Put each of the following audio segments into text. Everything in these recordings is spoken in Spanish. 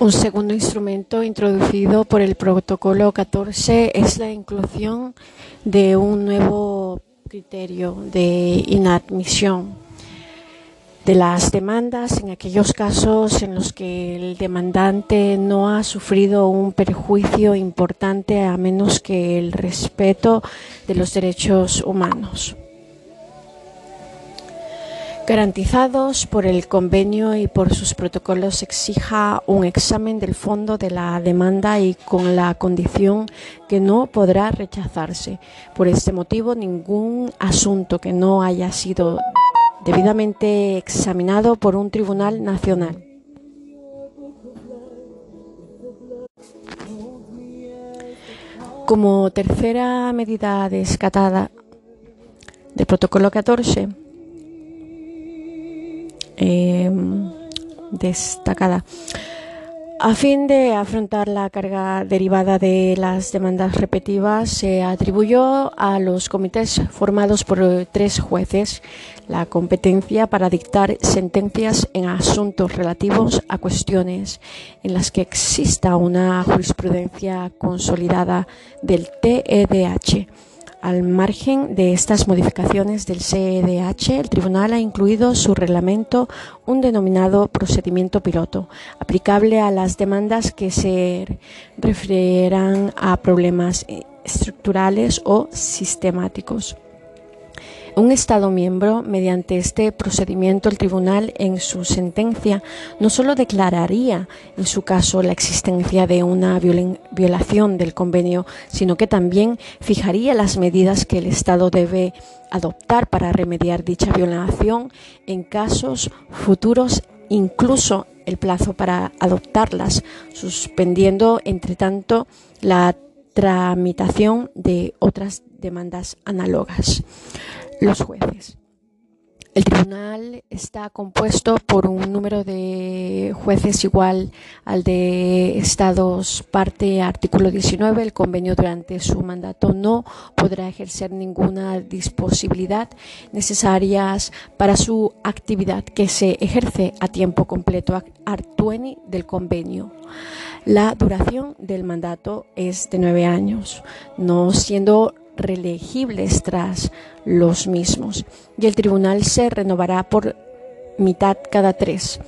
Un segundo instrumento introducido por el Protocolo 14 es la inclusión de un nuevo criterio de inadmisión de las demandas. En aquellos casos en los que el demandante no ha sufrido un perjuicio importante a menos que el respeto de los derechos humanos garantizados por el convenio y por sus protocolos exija un examen del fondo de la demanda y con la condición que no podrá rechazarse. Por este motivo, ningún asunto que no haya sido debidamente examinado por un tribunal nacional Como tercera medida descatada del protocolo 14, Em, destacada. A fin de afrontar la carga derivada de las demandas repetitivas, se atribuyó a los comités formados por tres jueces la competencia para dictar sentencias en asuntos relativos a cuestiones en las que exista una jurisprudencia consolidada del TEDH al margen de estas modificaciones del CEDH, el Tribunal ha incluido su reglamento un denominado procedimiento piloto, aplicable a las demandas que se referirán a problemas estructurales o sistemáticos un Estado miembro, mediante este procedimiento, el tribunal en su sentencia no solo declararía en su caso la existencia de una violación del convenio, sino que también fijaría las medidas que el Estado debe adoptar para remediar dicha violación en casos futuros, incluso el plazo para adoptarlas, suspendiendo, entre tanto, la tramitación de otras demandas análogas los jueces. El tribunal está compuesto por un número de jueces igual al de estados parte artículo 19. El convenio durante su mandato no podrá ejercer ninguna disposibilidad necesarias para su actividad que se ejerce a tiempo completo artueni del convenio. La duración del mandato es de nueve años, no siendo reelegibles tras los mismos y el tribunal se renovará por mitad cada tres.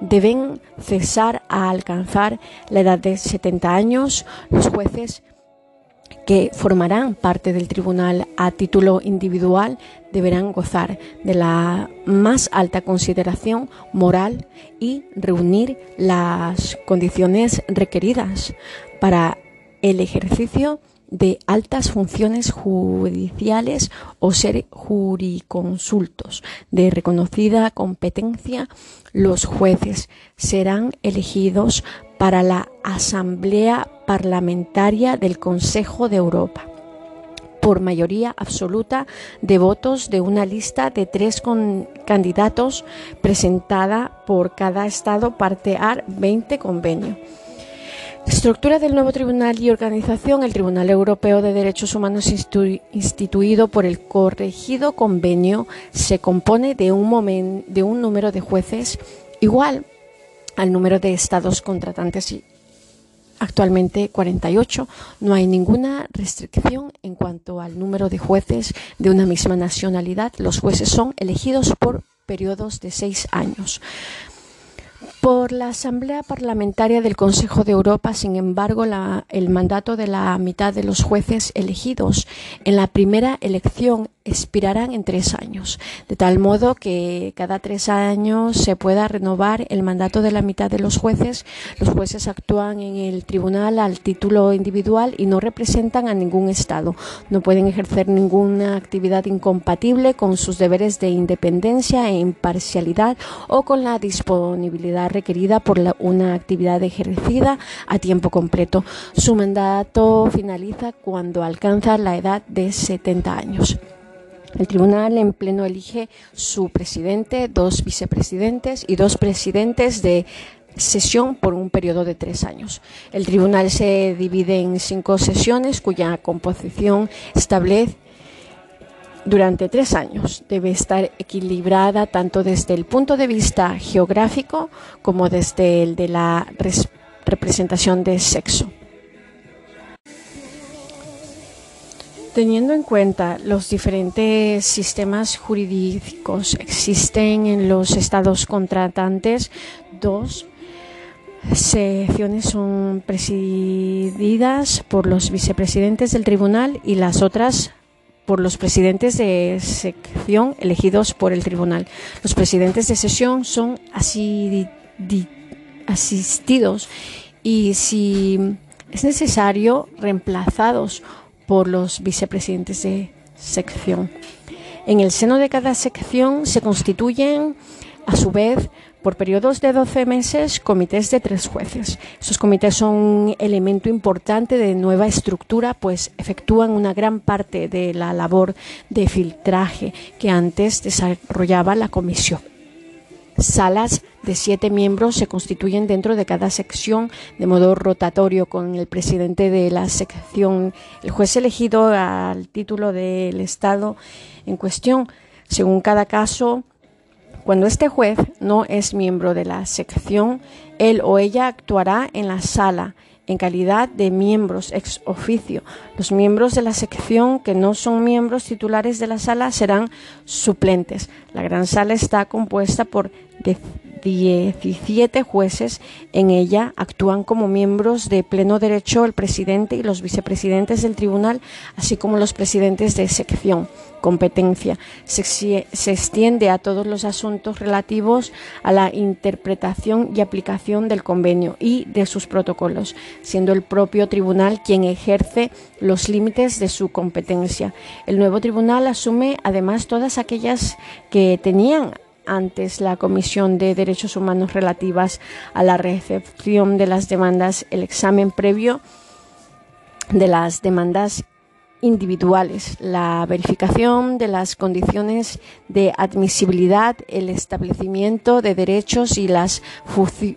Deben cesar a alcanzar la edad de 70 años los jueces que formarán parte del tribunal a título individual deberán gozar de la más alta consideración moral y reunir las condiciones requeridas para el ejercicio de altas funciones judiciales o ser juriconsultos de reconocida competencia, los jueces serán elegidos para la Asamblea Parlamentaria del Consejo de Europa por mayoría absoluta de votos de una lista de tres candidatos presentada por cada Estado parte A 20 convenio. Estructura del nuevo tribunal y organización. El Tribunal Europeo de Derechos Humanos instituido por el corregido convenio se compone de un, de un número de jueces igual al número de estados contratantes y actualmente 48. No hay ninguna restricción en cuanto al número de jueces de una misma nacionalidad. Los jueces son elegidos por periodos de seis años. Por la Asamblea Parlamentaria del Consejo de Europa, sin embargo, el mandato de la mitad de los jueces elegidos en la primera elección expirarán en tres años, de tal modo que cada tres años se pueda renovar el mandato de la mitad de los jueces. Los jueces actúan en el tribunal al título individual y no representan a ningún Estado. No pueden ejercer ninguna actividad incompatible con sus deberes de independencia e imparcialidad o con la disponibilidad requerida por una actividad ejercida a tiempo completo. Su mandato finaliza cuando alcanza la edad de 70 años. El tribunal en pleno elige su presidente, dos vicepresidentes y dos presidentes de sesión por un periodo de tres años. El tribunal se divide en cinco sesiones cuya composición establece durante tres años. Debe estar equilibrada tanto desde el punto de vista geográfico como desde el de la representación de sexo. Teniendo en cuenta los diferentes sistemas jurídicos existen en los estados contratantes, dos secciones son presididas por los vicepresidentes del tribunal y las otras por los presidentes de sección elegidos por el tribunal. Los presidentes de sesión son asistidos y si es necesario reemplazados por los vicepresidentes de sección. En el seno de cada sección se constituyen, a su vez, por periodos de 12 meses, comités de tres jueces. Esos comités son un elemento importante de nueva estructura, pues efectúan una gran parte de la labor de filtraje que antes desarrollaba la comisión. Salas de siete miembros se constituyen dentro de cada sección de modo rotatorio con el presidente de la sección, el juez elegido al título del Estado en cuestión. Según cada caso, cuando este juez no es miembro de la sección, él o ella actuará en la sala en calidad de miembros ex oficio. Los miembros de la sección que no son miembros titulares de la sala serán suplentes. La gran sala está compuesta por 17 jueces. En ella actúan como miembros de pleno derecho el presidente y los vicepresidentes del tribunal, así como los presidentes de sección competencia. Se, extiende a todos los asuntos relativos a la interpretación y aplicación del convenio y de sus protocolos, siendo el propio tribunal quien ejerce los límites de su competencia. El nuevo tribunal asume además todas aquellas que tenían antes la Comisión de Derechos Humanos relativas a la recepción de las demandas, el examen previo de las demandas individuales, la verificación de las condiciones de admisibilidad, el establecimiento de derechos y las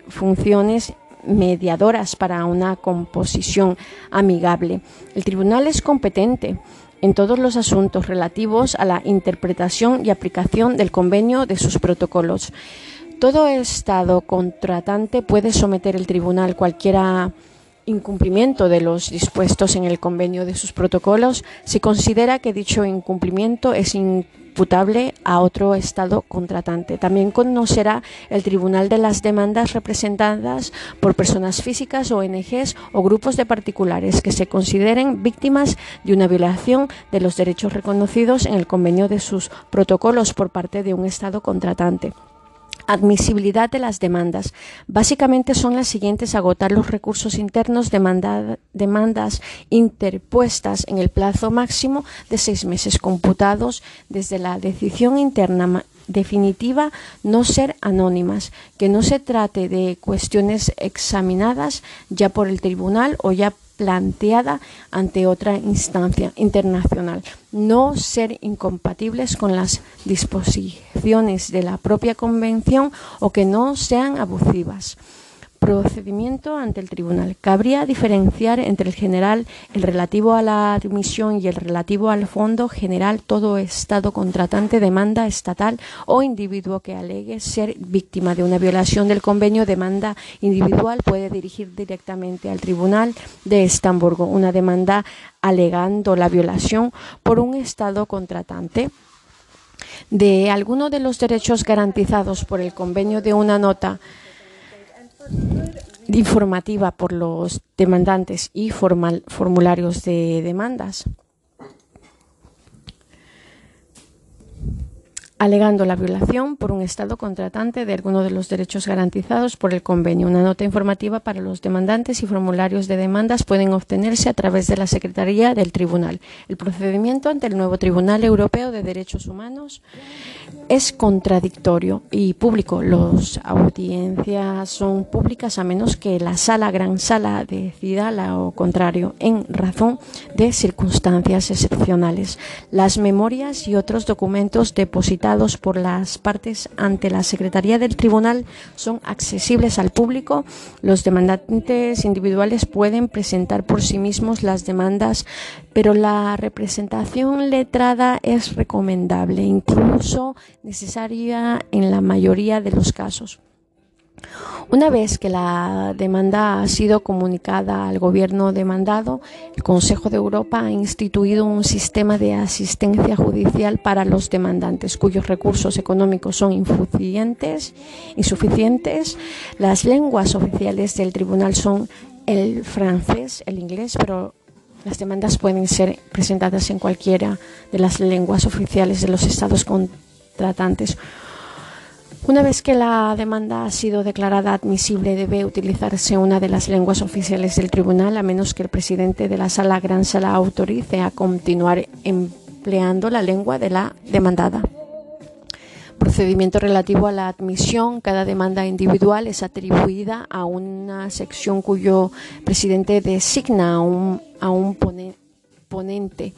funciones mediadoras para una composición amigable. El tribunal es competente en todos los asuntos relativos a la interpretación y aplicación del convenio de sus protocolos. Todo Estado contratante puede someter el tribunal cualquiera incumplimiento de los dispuestos en el convenio de sus protocolos si considera que dicho incumplimiento es imputable a otro Estado contratante. También conocerá el Tribunal de las demandas representadas por personas físicas, ONGs o grupos de particulares que se consideren víctimas de una violación de los derechos reconocidos en el convenio de sus protocolos por parte de un Estado contratante. Admisibilidad de las demandas. Básicamente son las siguientes: agotar los recursos internos, demandas interpuestas en el plazo máximo de seis meses computados desde la decisión interna definitiva no ser anónimas, que no se trate de cuestiones examinadas ya por el tribunal o ya planteada ante otra instancia internacional, no ser incompatibles con las disposiciones de la propia Convención o que no sean abusivas. Procedimiento ante el tribunal. Cabría diferenciar entre el general, el relativo a la admisión y el relativo al fondo general. Todo Estado contratante demanda estatal o individuo que alegue ser víctima de una violación del convenio demanda individual puede dirigir directamente al tribunal de Estamburgo una demanda alegando la violación por un Estado contratante de alguno de los derechos garantizados por el convenio de una nota informativa por los demandantes y formularios de demandas. Alegando la violación por un Estado contratante de alguno de los derechos garantizados por el convenio. Una nota informativa para los demandantes y formularios de demandas pueden obtenerse a través de la Secretaría del Tribunal. El procedimiento ante el nuevo Tribunal Europeo de Derechos Humanos es contradictorio y público. Las audiencias son públicas a menos que la sala, gran sala, decida lo contrario en razón de circunstancias excepcionales. Las memorias y otros documentos depositados por las partes ante la Secretaría del Tribunal son accesibles al público. Los demandantes individuales pueden presentar por sí mismos las demandas, pero la representación letrada es recomendable, incluso necesaria en la mayoría de los casos. Una vez que la demanda ha sido comunicada al gobierno demandado, el Consejo de Europa ha instituido un sistema de asistencia judicial para los demandantes cuyos recursos económicos son insuficientes. insuficientes. Las lenguas oficiales del tribunal son el francés, el inglés, pero las demandas pueden ser presentadas en cualquiera de las lenguas oficiales de los estados contratantes una vez que la demanda ha sido declarada admisible, debe utilizarse una de las lenguas oficiales del tribunal, a menos que el presidente de la sala gran sala autorice a continuar empleando la lengua de la demandada. Procedimiento relativo a la admisión. Cada demanda individual es atribuida a una sección cuyo presidente designa a un, ponente.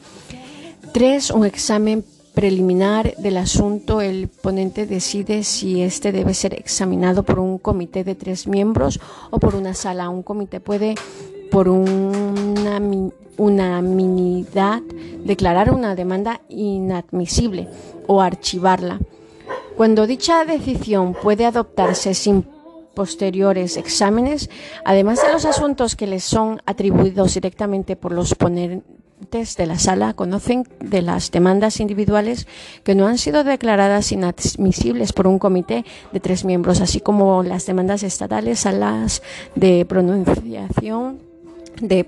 Tres, un examen preliminar del asunto, el ponente decide si este debe ser examinado por un comité de tres miembros o por una sala. Un comité puede, por una unanimidad, declarar una demanda inadmisible o archivarla. Cuando dicha decisión puede adoptarse sin posteriores exámenes, además de los asuntos que les son atribuidos directamente por los ponentes, de la sala conocen de las demandas individuales que no han sido declaradas inadmisibles por un comité de tres miembros, así como las demandas estatales, a las de pronunciación de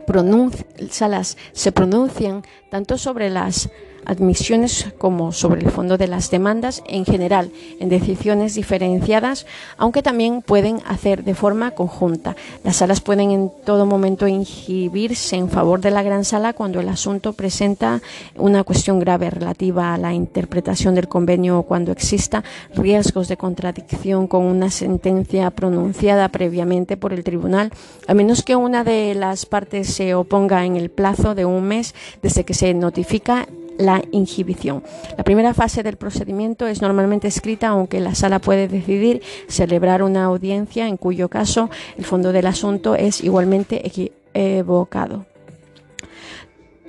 salas se pronuncian tanto sobre las admisiones como sobre el fondo de las demandas en general en decisiones diferenciadas, aunque también pueden hacer de forma conjunta. Las salas pueden en todo momento inhibirse en favor de la gran sala cuando el asunto presenta una cuestión grave relativa a la interpretación del convenio o cuando exista riesgos de contradicción con una sentencia pronunciada previamente por el tribunal, a menos que una de las partes se oponga en el plazo de un mes desde que se notifica la inhibición. La primera fase del procedimiento es normalmente escrita, aunque la sala puede decidir celebrar una audiencia, en cuyo caso el fondo del asunto es igualmente evocado.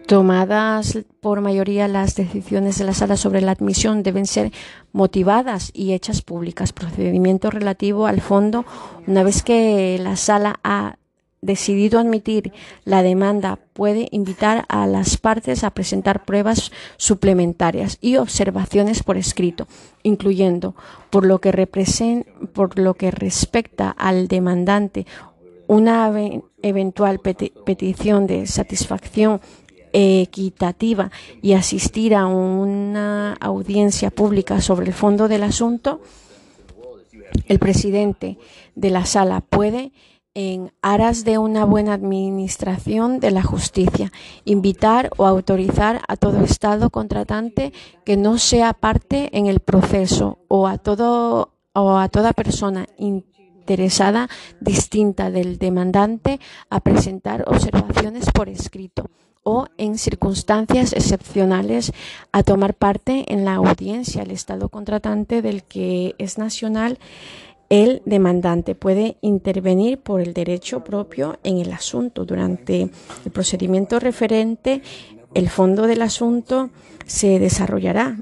Tomadas por mayoría las decisiones de la sala sobre la admisión deben ser motivadas y hechas públicas. Procedimiento relativo al fondo, una vez que la sala ha decidido admitir la demanda puede invitar a las partes a presentar pruebas suplementarias y observaciones por escrito, incluyendo, por lo que, por lo que respecta al demandante, una eventual petición de satisfacción equitativa y asistir a una audiencia pública sobre el fondo del asunto, el presidente de la sala puede en aras de una buena administración de la justicia, invitar o autorizar a todo Estado contratante que no sea parte en el proceso o a, toda persona interesada distinta del demandante a presentar observaciones por escrito o en circunstancias excepcionales a tomar parte en la audiencia. El Estado contratante del que es nacional el demandante puede intervenir por el derecho propio en el asunto. Durante el procedimiento referente, el fondo del asunto se desarrollará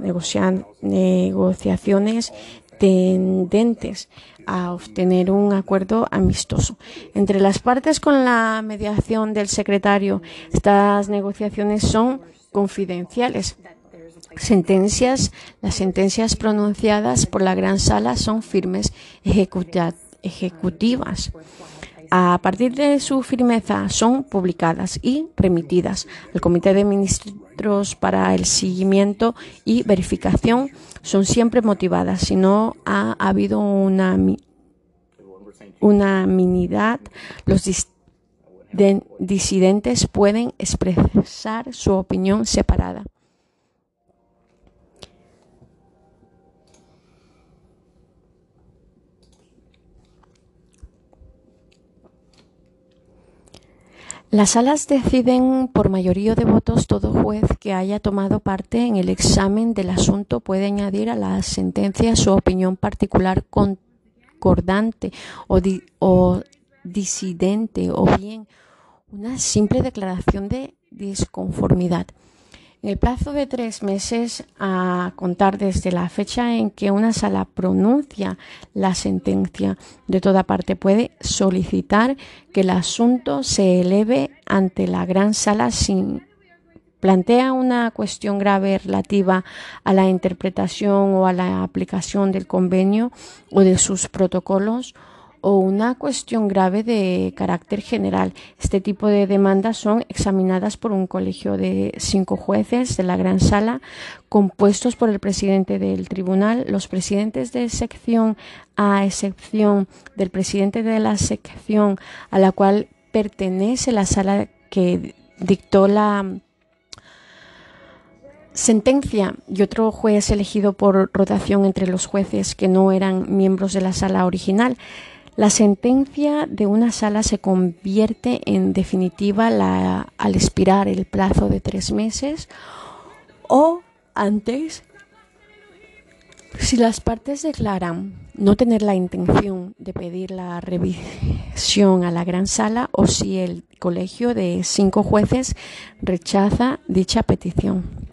negociaciones tendentes a obtener un acuerdo amistoso. Entre las partes con la mediación del secretario, estas negociaciones son confidenciales sentencias, las sentencias pronunciadas por la Gran Sala son firmes ejecutivas. A partir de su firmeza son publicadas y remitidas al Comité de Ministros para el seguimiento y verificación. Son siempre motivadas. Si no ha habido una unanimidad, los disidentes pueden expresar su opinión separada. Las salas deciden por mayoría de votos. Todo juez que haya tomado parte en el examen del asunto puede añadir a la sentencia su opinión particular concordante o, o disidente o bien una simple declaración de disconformidad. En el plazo de tres meses a contar desde la fecha en que una sala pronuncia la sentencia. De toda parte puede solicitar que el asunto se eleve ante la gran sala sin plantea una cuestión grave relativa a la interpretación o a la aplicación del convenio o de sus protocolos o una cuestión grave de carácter general. Este tipo de demandas son examinadas por un colegio de cinco jueces de la gran sala compuestos por el presidente del tribunal, los presidentes de sección a excepción del presidente de la sección a la cual pertenece la sala que dictó la sentencia y otro juez elegido por rotación entre los jueces que no eran miembros de la sala original. La sentencia de una sala se convierte en definitiva al expirar el plazo de tres meses o antes si las partes declaran no tener la intención de pedir la revisión a la gran sala o si el colegio de cinco jueces rechaza dicha petición.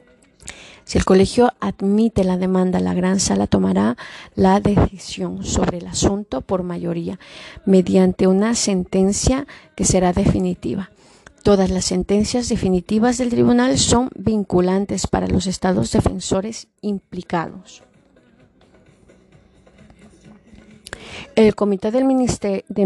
Si el colegio admite la demanda, la gran sala tomará la decisión sobre el asunto por mayoría mediante una sentencia que será definitiva. Todas las sentencias definitivas del tribunal son vinculantes para los estados defensores implicados. El Comité de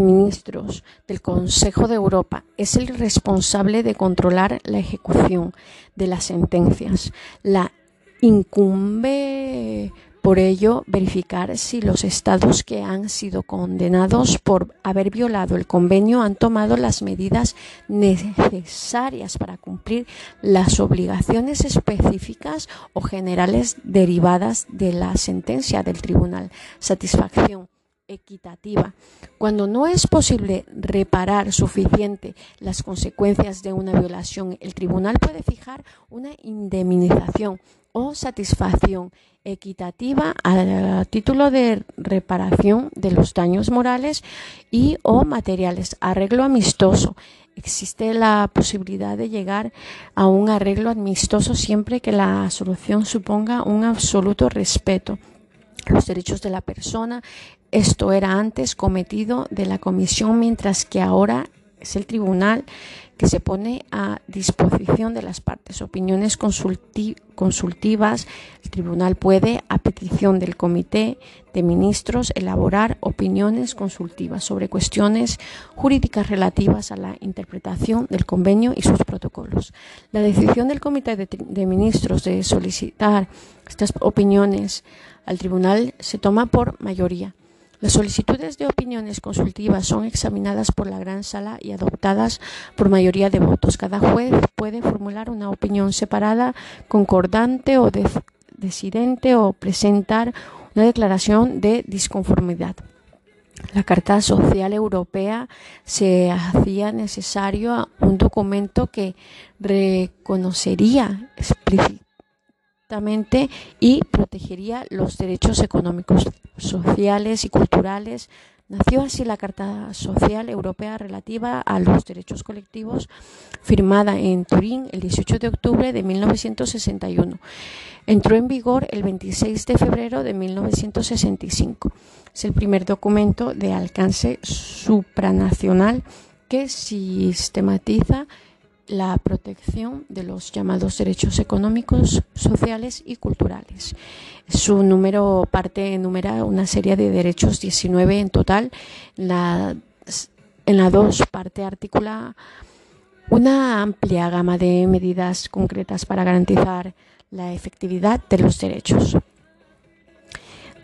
Ministros del Consejo de Europa es el responsable de controlar la ejecución de las sentencias, la Incumbe por ello verificar si los estados que han sido condenados por haber violado el convenio han tomado las medidas necesarias para cumplir las obligaciones específicas o generales derivadas de la sentencia del tribunal. Satisfacción equitativa. Cuando no es posible reparar suficiente las consecuencias de una violación, el tribunal puede fijar una indemnización o satisfacción equitativa a título de reparación de los daños morales y o materiales, arreglo amistoso. Existe la posibilidad de llegar a un arreglo amistoso siempre que la solución suponga un absoluto respeto los derechos de la persona. Esto era antes cometido de la comisión, mientras que ahora es el tribunal que se pone a disposición de las partes. Opiniones consultivas. El tribunal puede, a petición del comité de ministros, elaborar opiniones consultivas sobre cuestiones jurídicas relativas a la interpretación del convenio y sus protocolos. La decisión del comité de ministros de solicitar estas opiniones al tribunal se toma por mayoría. Las solicitudes de opiniones consultivas son examinadas por la gran sala y adoptadas por mayoría de votos. Cada juez puede formular una opinión separada, concordante o decidente o presentar una declaración de disconformidad. La Carta Social Europea se hacía necesario un documento que reconocería explícitamente y protegería los derechos económicos, sociales y culturales. Nació así la Carta Social Europea relativa a los derechos colectivos, firmada en Turín el 18 de octubre de 1961. Entró en vigor el 26 de febrero de 1965. Es el primer documento de alcance supranacional que sistematiza la protección de los llamados derechos económicos, sociales y culturales. Su número parte enumera una serie de derechos, 19 en total. La, en la 2 parte articula una amplia gama de medidas concretas para garantizar la efectividad de los derechos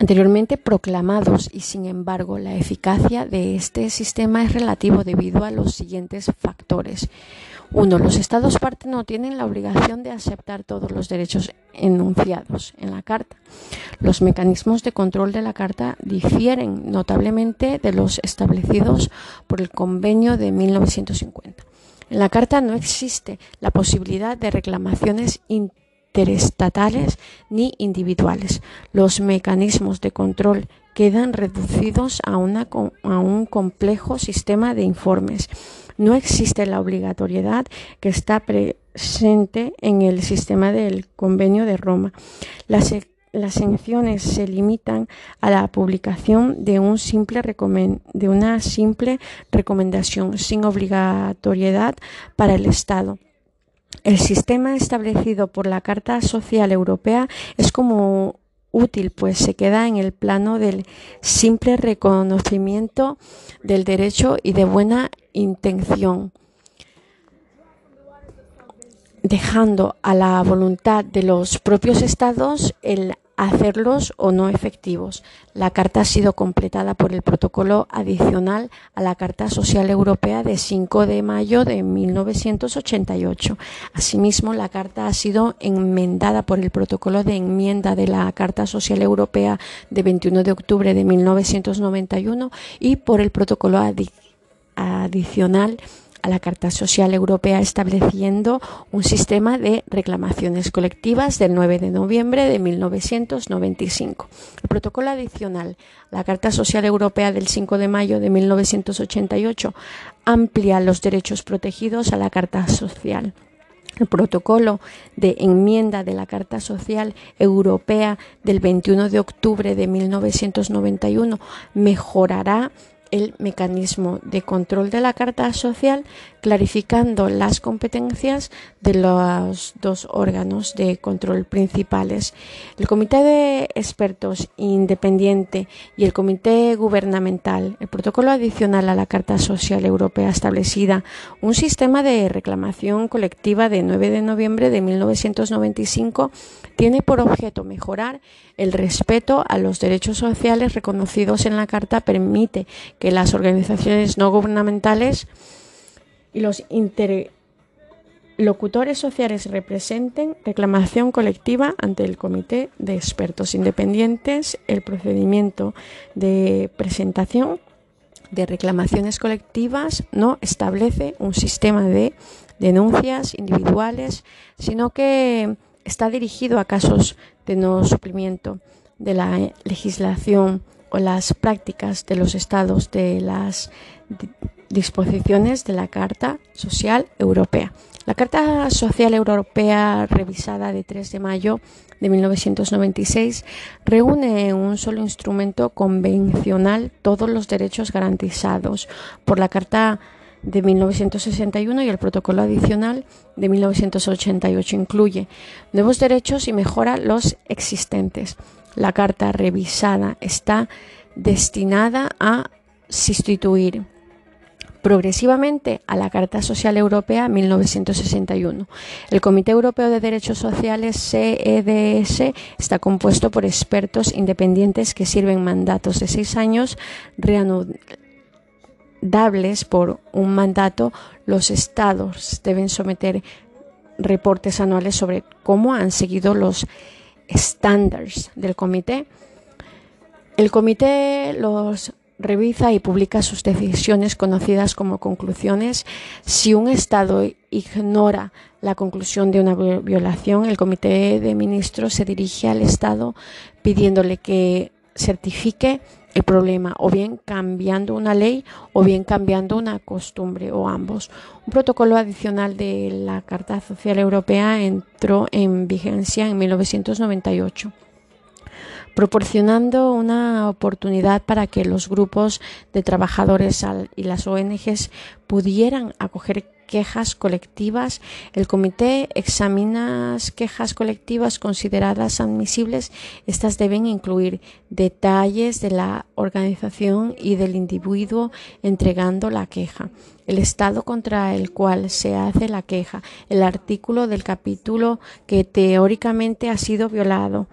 anteriormente proclamados y sin embargo la eficacia de este sistema es relativo debido a los siguientes factores. Uno, los Estados parte no tienen la obligación de aceptar todos los derechos enunciados en la Carta. Los mecanismos de control de la Carta difieren notablemente de los establecidos por el Convenio de 1950. En la Carta no existe la posibilidad de reclamaciones interestatales ni individuales. Los mecanismos de control quedan reducidos a un complejo sistema de informes no existe la obligatoriedad que está presente en el sistema del Convenio de Roma. Las, las sanciones se limitan a la publicación de, de una simple recomendación sin obligatoriedad para el Estado. El sistema establecido por la Carta Social Europea es como útil, pues se queda en el plano del simple reconocimiento del derecho y de buena intención, dejando a la voluntad de los propios estados el hacerlos o no efectivos. La Carta ha sido completada por el protocolo adicional a la Carta Social Europea de 5 de mayo de 1988. Asimismo, la Carta ha sido enmendada por el protocolo de enmienda de la Carta Social Europea de 21 de octubre de 1991 y por el protocolo adicional a la Carta Social Europea estableciendo un sistema de reclamaciones colectivas del 9 de noviembre de 1995. El protocolo adicional a la Carta Social Europea del 5 de mayo de 1988 amplia los derechos protegidos a la Carta Social. El protocolo de enmienda de la Carta Social Europea del 21 de octubre de 1991 mejorará el mecanismo de control de la Carta Social, clarificando las competencias de los dos órganos de control principales. El Comité de Expertos Independiente y el Comité Gubernamental, el protocolo adicional a la Carta Social Europea establecida un sistema de reclamación colectiva de 9 de noviembre de 1995 tiene por objeto mejorar el respeto a los derechos sociales reconocidos en la Carta, permite que las organizaciones no gubernamentales y los interlocutores sociales representen reclamación colectiva ante el Comité de Expertos Independientes, el procedimiento de presentación de reclamaciones colectivas no establece un sistema de denuncias individuales, sino que está dirigido a casos de no suplimiento de la legislación o las prácticas de los estados de las disposiciones de la Carta Social Europea. La Carta Social Europea revisada de 3 de mayo de 1996 reúne en un solo instrumento convencional todos los derechos garantizados por la Carta de 1961 y el protocolo adicional de 1988 incluye nuevos derechos y mejora los existentes. La carta revisada está destinada a sustituir progresivamente a la Carta Social Europea 1961. El Comité Europeo de Derechos Sociales CEDS está compuesto por expertos independientes que sirven mandatos de seis años dables por un mandato, los estados deben someter reportes anuales sobre cómo han seguido los estándares del comité. El comité los revisa y publica sus decisiones conocidas como conclusiones. Si un Estado ignora la conclusión de una violación, el Comité de Ministros se dirige al Estado pidiéndole que certifique el problema, o bien cambiando una ley o bien cambiando una costumbre o ambos. Un protocolo adicional de la Carta Social Europea entró en vigencia en 1998 proporcionando una oportunidad para que los grupos de trabajadores y las ONGs pudieran acoger quejas colectivas. El comité examina quejas colectivas consideradas admisibles. Estas deben incluir detalles de la organización y del individuo entregando la queja, el estado contra el cual se hace la queja, el artículo del capítulo que teóricamente ha sido violado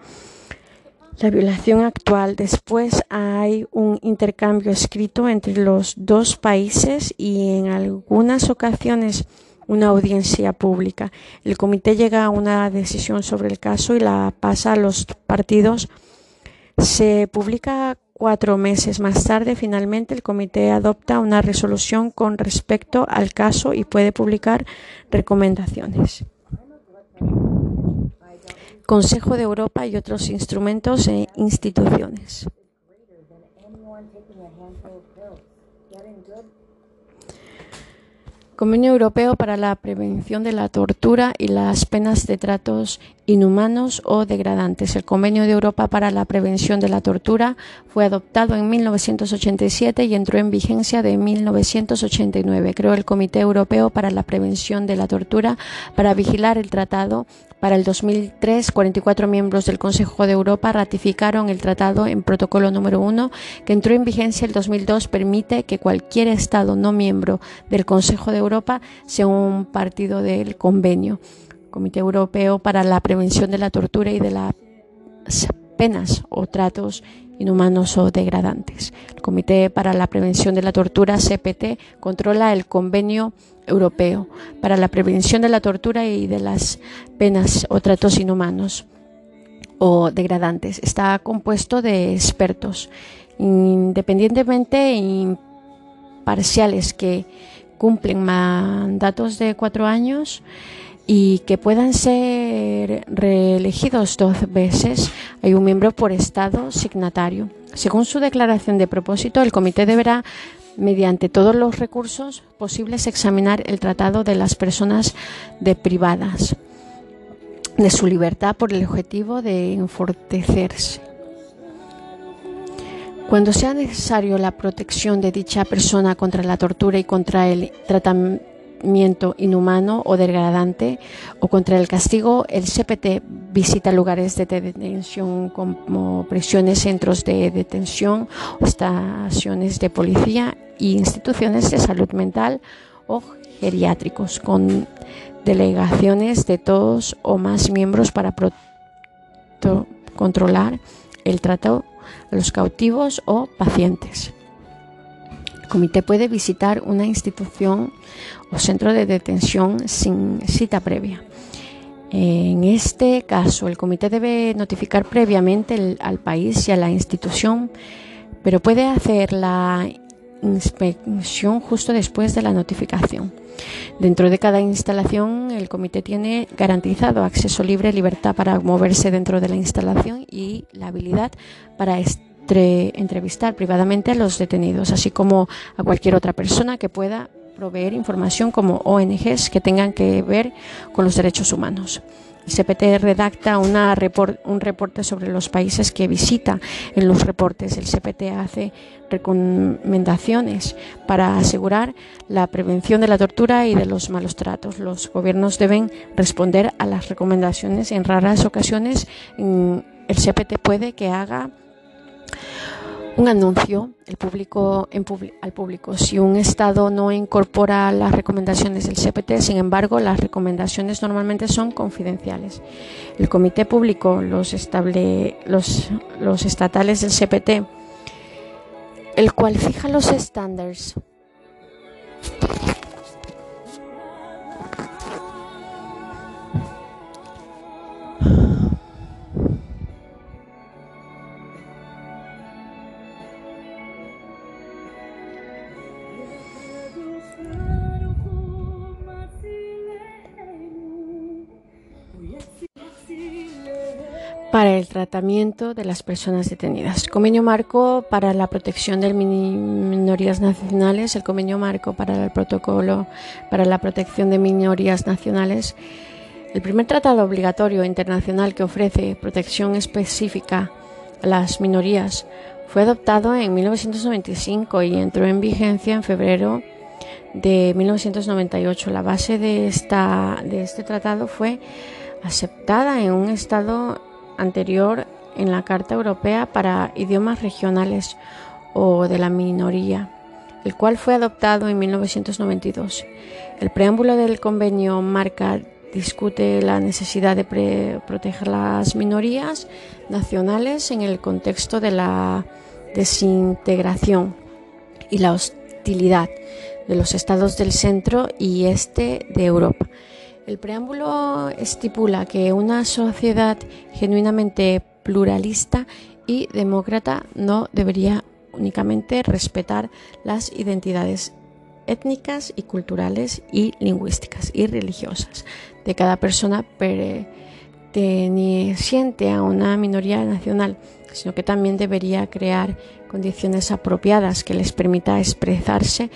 la violación actual. Después hay un intercambio escrito entre los dos países y en algunas ocasiones una audiencia pública. El comité llega a una decisión sobre el caso y la pasa a los partidos. Se publica cuatro meses más tarde. Finalmente, el comité adopta una resolución con respecto al caso y puede publicar recomendaciones. Consejo de Europa y otros instrumentos e instituciones. Convenio Europeo para la Prevención de la Tortura y las Penas de Tratos Inhumanos o Degradantes. El Convenio de Europa para la Prevención de la Tortura fue adoptado en 1987 y entró en vigencia de 1989. Creó el Comité Europeo para la Prevención de la Tortura para vigilar el tratado para el 2003, 44 miembros del Consejo de Europa ratificaron el tratado en protocolo número 1, que entró en vigencia el 2002, permite que cualquier Estado no miembro del Consejo de Europa sea un partido del convenio. Comité Europeo para la Prevención de la Tortura y de las Penas o Tratos inhumanos o degradantes. El Comité para la Prevención de la Tortura, CPT, controla el Convenio Europeo para la Prevención de la Tortura y de las Penas o Tratos Inhumanos o degradantes. Está compuesto de expertos independientemente imparciales que cumplen mandatos de cuatro años y que puedan ser reelegidos dos veces, hay un miembro por Estado signatario. Según su declaración de propósito, el comité deberá, mediante todos los recursos posibles, examinar el tratado de las personas deprivadas de su libertad por el objetivo de enfortecerse. Cuando sea necesario la protección de dicha persona contra la tortura y contra el tratamiento inhumano o degradante o contra el castigo, el CPT visita lugares de detención como prisiones, centros de detención, estaciones de policía e instituciones de salud mental o geriátricos con delegaciones de todos o más miembros para controlar el trato a los cautivos o pacientes comité puede visitar una institución o centro de detención sin cita previa. En este caso, el comité debe notificar previamente al país y a la institución, pero puede hacer la inspección justo después de la notificación. Dentro de cada instalación, el comité tiene garantizado acceso libre, libertad para moverse dentro de la instalación y la habilidad para entrevistar privadamente a los detenidos, así como a cualquier otra persona que pueda proveer información como ONGs que tengan que ver con los derechos humanos. El CPT redacta una un reporte sobre los países que visita. En los reportes el CPT hace recomendaciones para asegurar la prevención de la tortura y de los malos tratos. Los gobiernos deben responder a las recomendaciones. En raras ocasiones el CPT puede que haga un anuncio el público, al público. Si un Estado no incorpora las recomendaciones del CPT, sin embargo, las recomendaciones normalmente son confidenciales. El Comité Público, los, estable, los, los estatales del CPT, el cual fija los estándares para el tratamiento de las personas detenidas. Convenio marco para la protección de minorías nacionales, el convenio marco para el protocolo para la protección de minorías nacionales. El primer tratado obligatorio internacional que ofrece protección específica a las minorías fue adoptado en 1995 y entró en vigencia en febrero de 1998. La base de, esta, de este tratado fue aceptada en un estado anterior en la Carta Europea para Idiomas Regionales o de la Minoría, el cual fue adoptado en 1992. El preámbulo del convenio marca discute la necesidad de proteger las minorías nacionales en el contexto de la desintegración y la hostilidad de los estados del centro y este de Europa. El preámbulo estipula que una sociedad genuinamente pluralista y demócrata no debería únicamente respetar las identidades étnicas y culturales y lingüísticas y religiosas de cada persona perteneciente a una minoría nacional, sino que también debería crear condiciones apropiadas que les permita expresarse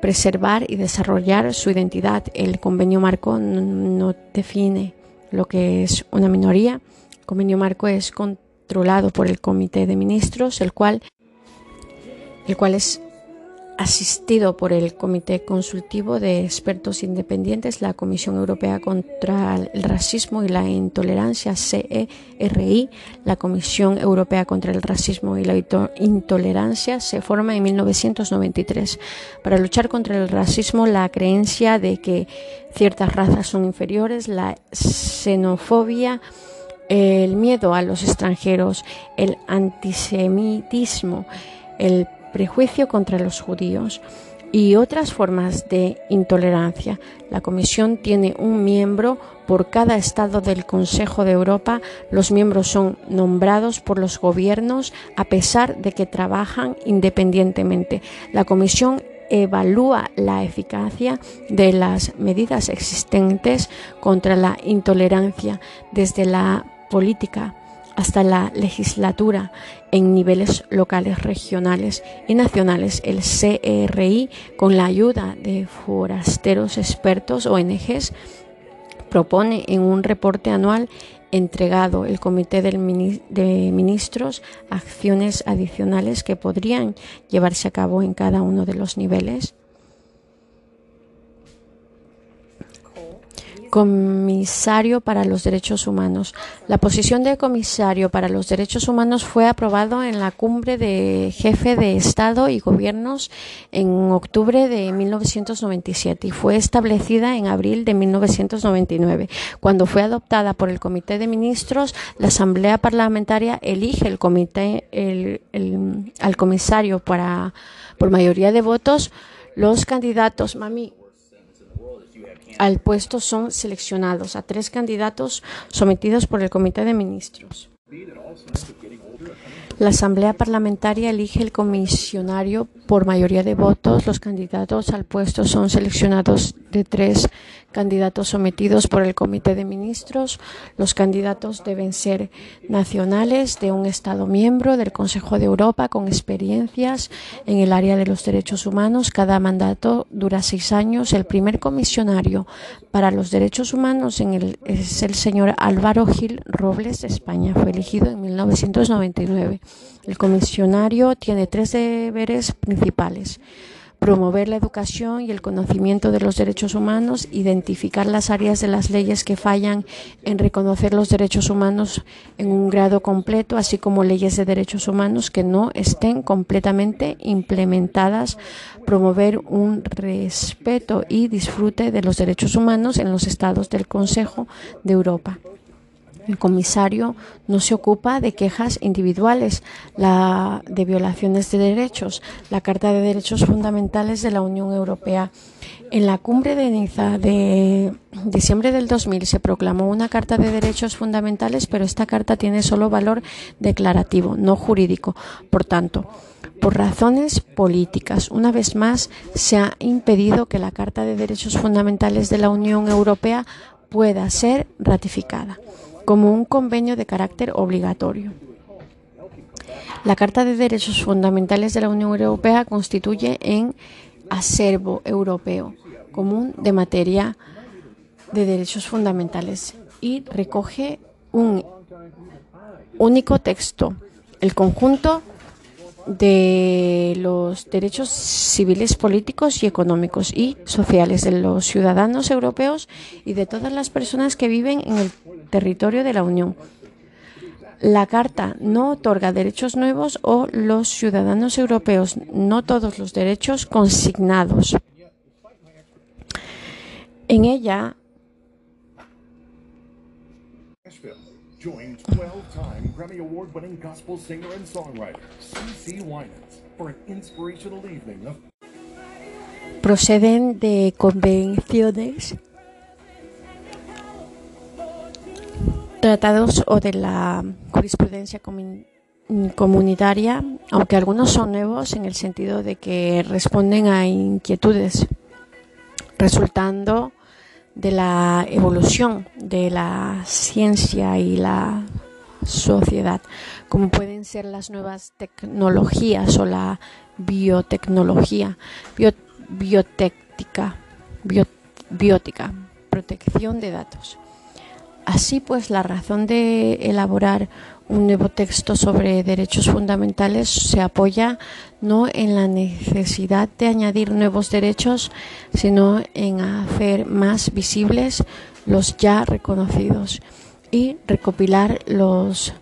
preservar y desarrollar su identidad. El convenio marco no define lo que es una minoría. El convenio marco es controlado por el Comité de Ministros, el cual, el cual es asistido por el Comité Consultivo de Expertos Independientes, la Comisión Europea contra el Racismo y la Intolerancia, CERI, la Comisión Europea contra el Racismo y la Intolerancia, se forma en 1993 para luchar contra el racismo, la creencia de que ciertas razas son inferiores, la xenofobia, el miedo a los extranjeros, el antisemitismo, el prejuicio contra los judíos y otras formas de intolerancia. La Comisión tiene un miembro por cada Estado del Consejo de Europa. Los miembros son nombrados por los gobiernos a pesar de que trabajan independientemente. La Comisión evalúa la eficacia de las medidas existentes contra la intolerancia desde la política hasta la legislatura en niveles locales, regionales y nacionales. El CRI, con la ayuda de forasteros expertos ONGs, propone en un reporte anual entregado el Comité de Ministros acciones adicionales que podrían llevarse a cabo en cada uno de los niveles comisario para los derechos humanos. La posición de comisario para los derechos humanos fue aprobado en la cumbre de jefe de Estado y gobiernos en octubre de 1997 y fue establecida en abril de 1999. Cuando fue adoptada por el Comité de Ministros, la Asamblea Parlamentaria elige el comité al comisario para por mayoría de votos los candidatos. Mami, al puesto son seleccionados a tres candidatos sometidos por el Comité de Ministros. La Asamblea Parlamentaria elige el comisionario por mayoría de votos. Los candidatos al puesto son seleccionados de tres candidatos sometidos por el Comité de Ministros. Los candidatos deben ser nacionales de un Estado miembro del Consejo de Europa con experiencias en el área de los derechos humanos. Cada mandato dura seis años. El primer comisionario para los derechos humanos es el señor Álvaro Gil Robles de España. Fue elegido en 1999. El comisionario tiene tres deberes principales promover la educación y el conocimiento de los derechos humanos, identificar las áreas de las leyes que fallan en reconocer los derechos humanos en un grado completo, así como leyes de derechos humanos que no estén completamente implementadas, promover un respeto y disfrute de los derechos humanos en los estados del Consejo de Europa. El comisario no se ocupa de quejas individuales, la, de violaciones de derechos. La Carta de Derechos Fundamentales de la Unión Europea. En la cumbre de Niza de diciembre del 2000 se proclamó una Carta de Derechos Fundamentales, pero esta carta tiene solo valor declarativo, no jurídico. Por tanto, por razones políticas, una vez más, se ha impedido que la Carta de Derechos Fundamentales de la Unión Europea pueda ser ratificada como un convenio de carácter obligatorio. La Carta de Derechos Fundamentales de la Unión Europea constituye un acervo europeo común de materia de derechos fundamentales y recoge un único texto, el conjunto de los derechos civiles, políticos y económicos y sociales de los ciudadanos europeos y de todas las personas que viven en el territorio de la Unión. La Carta no otorga derechos nuevos o los ciudadanos europeos, no todos los derechos consignados. En ella proceden de convenciones tratados o de la jurisprudencia comunitaria, aunque algunos son nuevos en el sentido de que responden a inquietudes resultando de la evolución de la ciencia y la sociedad, como pueden ser las nuevas tecnologías o la biotecnología. biotéctica, biótica, protección de datos. Así pues, la razón de elaborar un nuevo texto sobre derechos fundamentales se apoya no en la necesidad de añadir nuevos derechos, sino en hacer más visibles los ya reconocidos y recopilar los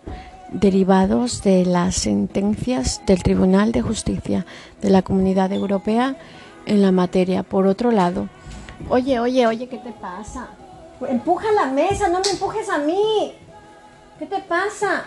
derivados de las sentencias del Tribunal de Justicia de la Comunidad Europea en la materia. Por otro lado, oye, oye, oye, ¿qué te pasa? Empuja la mesa, no me empujes a mí. ¿Qué te pasa?